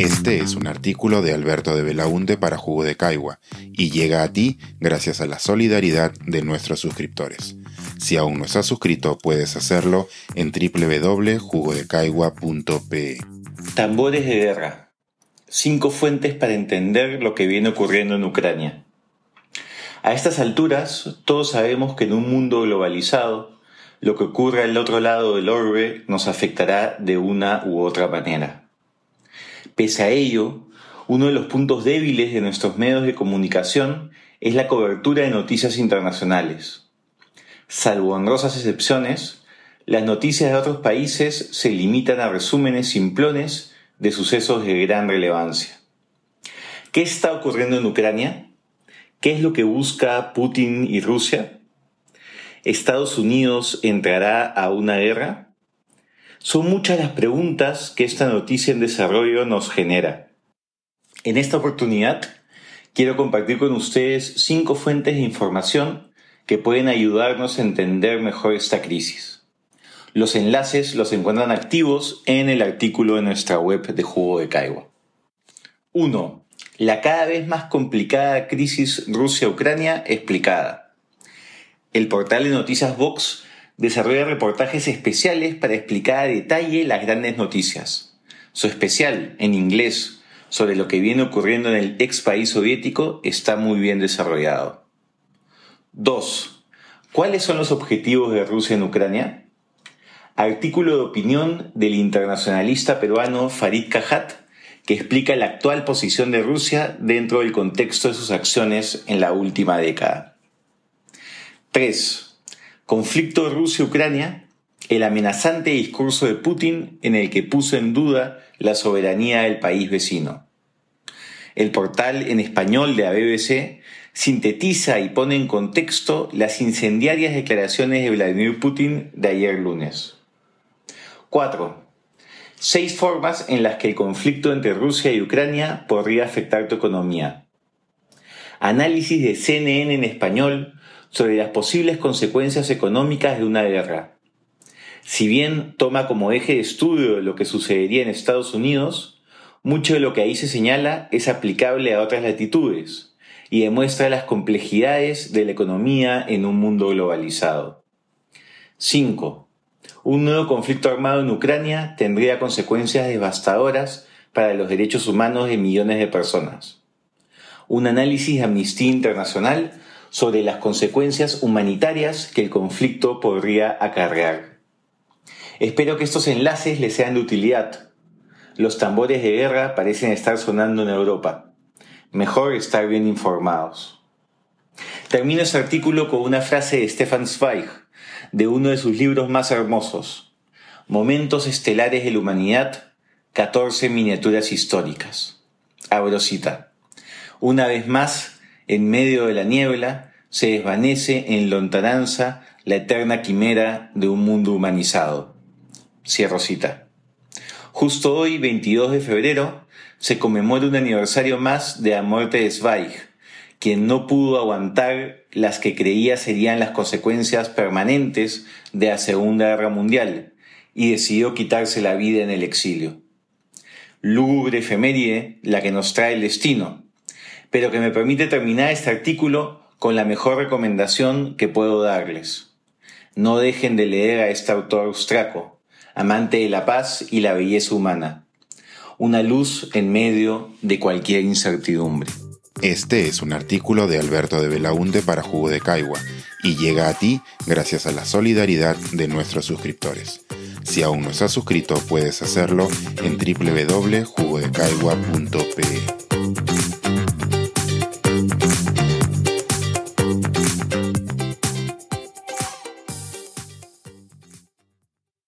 Este es un artículo de Alberto de Belaunte para Jugo de Caigua y llega a ti gracias a la solidaridad de nuestros suscriptores. Si aún no estás suscrito, puedes hacerlo en www.jugodecaigua.pe. Tambores de guerra. Cinco fuentes para entender lo que viene ocurriendo en Ucrania. A estas alturas, todos sabemos que en un mundo globalizado, lo que ocurra al otro lado del orbe nos afectará de una u otra manera. Pese a ello, uno de los puntos débiles de nuestros medios de comunicación es la cobertura de noticias internacionales. Salvo honrosas excepciones, las noticias de otros países se limitan a resúmenes simplones de sucesos de gran relevancia. ¿Qué está ocurriendo en Ucrania? ¿Qué es lo que busca Putin y Rusia? ¿Estados Unidos entrará a una guerra? Son muchas las preguntas que esta noticia en desarrollo nos genera. En esta oportunidad quiero compartir con ustedes cinco fuentes de información que pueden ayudarnos a entender mejor esta crisis. Los enlaces los encuentran activos en el artículo de nuestra web de Jugo de Caigua. 1 la cada vez más complicada crisis Rusia-Ucrania explicada. El portal de noticias Vox desarrolla reportajes especiales para explicar a detalle las grandes noticias. Su especial, en inglés, sobre lo que viene ocurriendo en el ex país soviético está muy bien desarrollado. 2. ¿Cuáles son los objetivos de Rusia en Ucrania? Artículo de opinión del internacionalista peruano Farid Kajat que explica la actual posición de Rusia dentro del contexto de sus acciones en la última década. 3. Conflicto Rusia-Ucrania, el amenazante discurso de Putin en el que puso en duda la soberanía del país vecino. El portal en español de la BBC sintetiza y pone en contexto las incendiarias declaraciones de Vladimir Putin de ayer lunes. 4 seis formas en las que el conflicto entre Rusia y Ucrania podría afectar tu economía. Análisis de CNN en español sobre las posibles consecuencias económicas de una guerra. Si bien toma como eje de estudio lo que sucedería en Estados Unidos, mucho de lo que ahí se señala es aplicable a otras latitudes y demuestra las complejidades de la economía en un mundo globalizado. 5. Un nuevo conflicto armado en Ucrania tendría consecuencias devastadoras para los derechos humanos de millones de personas. Un análisis de Amnistía Internacional sobre las consecuencias humanitarias que el conflicto podría acarrear. Espero que estos enlaces les sean de utilidad. Los tambores de guerra parecen estar sonando en Europa. Mejor estar bien informados. Termino este artículo con una frase de Stefan Zweig, de uno de sus libros más hermosos, Momentos Estelares de la Humanidad, 14 miniaturas históricas. Abrosita. Una vez más, en medio de la niebla, se desvanece en lontananza la eterna quimera de un mundo humanizado. Cierro cita. Justo hoy, 22 de febrero, se conmemora un aniversario más de la muerte de Zweig, quien no pudo aguantar las que creía serían las consecuencias permanentes de la Segunda Guerra Mundial y decidió quitarse la vida en el exilio. Lúgubre efeméride la que nos trae el destino, pero que me permite terminar este artículo con la mejor recomendación que puedo darles. No dejen de leer a este autor austraco, amante de la paz y la belleza humana. Una luz en medio de cualquier incertidumbre. Este es un artículo de Alberto de Belaunte para Jugo de Caigua y llega a ti gracias a la solidaridad de nuestros suscriptores. Si aún no estás suscrito, puedes hacerlo en www.jugodecaigua.pe.